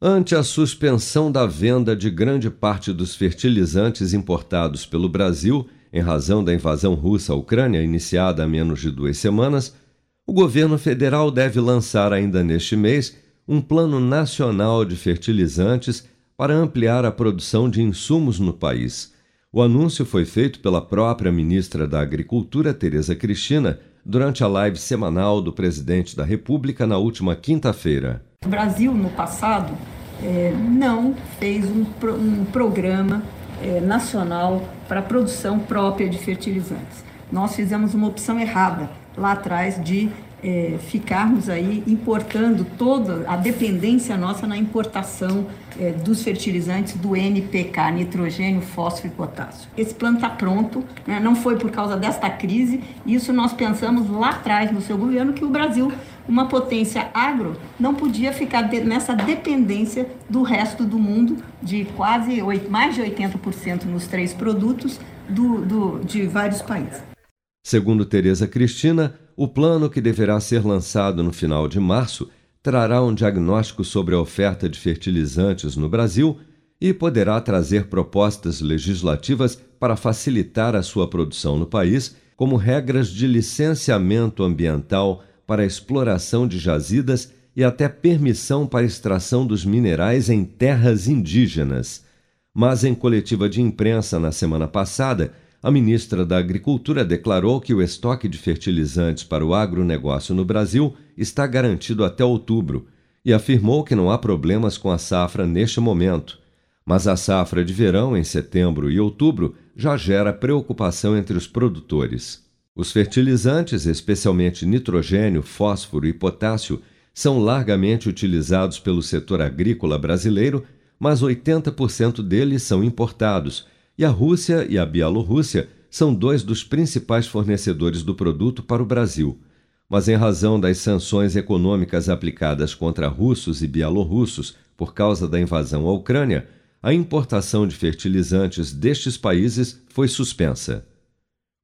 Ante a suspensão da venda de grande parte dos fertilizantes importados pelo Brasil, em razão da invasão russa à Ucrânia, iniciada há menos de duas semanas, o governo federal deve lançar ainda neste mês um plano nacional de fertilizantes para ampliar a produção de insumos no país. O anúncio foi feito pela própria ministra da Agricultura, Tereza Cristina, durante a live semanal do presidente da República na última quinta-feira. O Brasil, no passado, é, não fez um, um programa é, nacional para a produção própria de fertilizantes. Nós fizemos uma opção errada lá atrás de é, ficarmos aí importando toda a dependência nossa na importação é, dos fertilizantes do NPK, nitrogênio, fósforo e potássio. Esse plano está pronto, né? não foi por causa desta crise, isso nós pensamos lá atrás no seu governo que o Brasil, uma potência agro, não podia ficar nessa dependência do resto do mundo, de quase 8, mais de 80% nos três produtos do, do, de vários países. Segundo Tereza Cristina, o plano, que deverá ser lançado no final de março, trará um diagnóstico sobre a oferta de fertilizantes no Brasil e poderá trazer propostas legislativas para facilitar a sua produção no país, como regras de licenciamento ambiental para exploração de jazidas e até permissão para extração dos minerais em terras indígenas. Mas em coletiva de imprensa na semana passada, a ministra da Agricultura declarou que o estoque de fertilizantes para o agronegócio no Brasil está garantido até outubro e afirmou que não há problemas com a safra neste momento. Mas a safra de verão, em setembro e outubro, já gera preocupação entre os produtores. Os fertilizantes, especialmente nitrogênio, fósforo e potássio, são largamente utilizados pelo setor agrícola brasileiro, mas 80% deles são importados e a Rússia e a Bielorrússia são dois dos principais fornecedores do produto para o Brasil. Mas, em razão das sanções econômicas aplicadas contra russos e bielorrussos por causa da invasão à Ucrânia, a importação de fertilizantes destes países foi suspensa.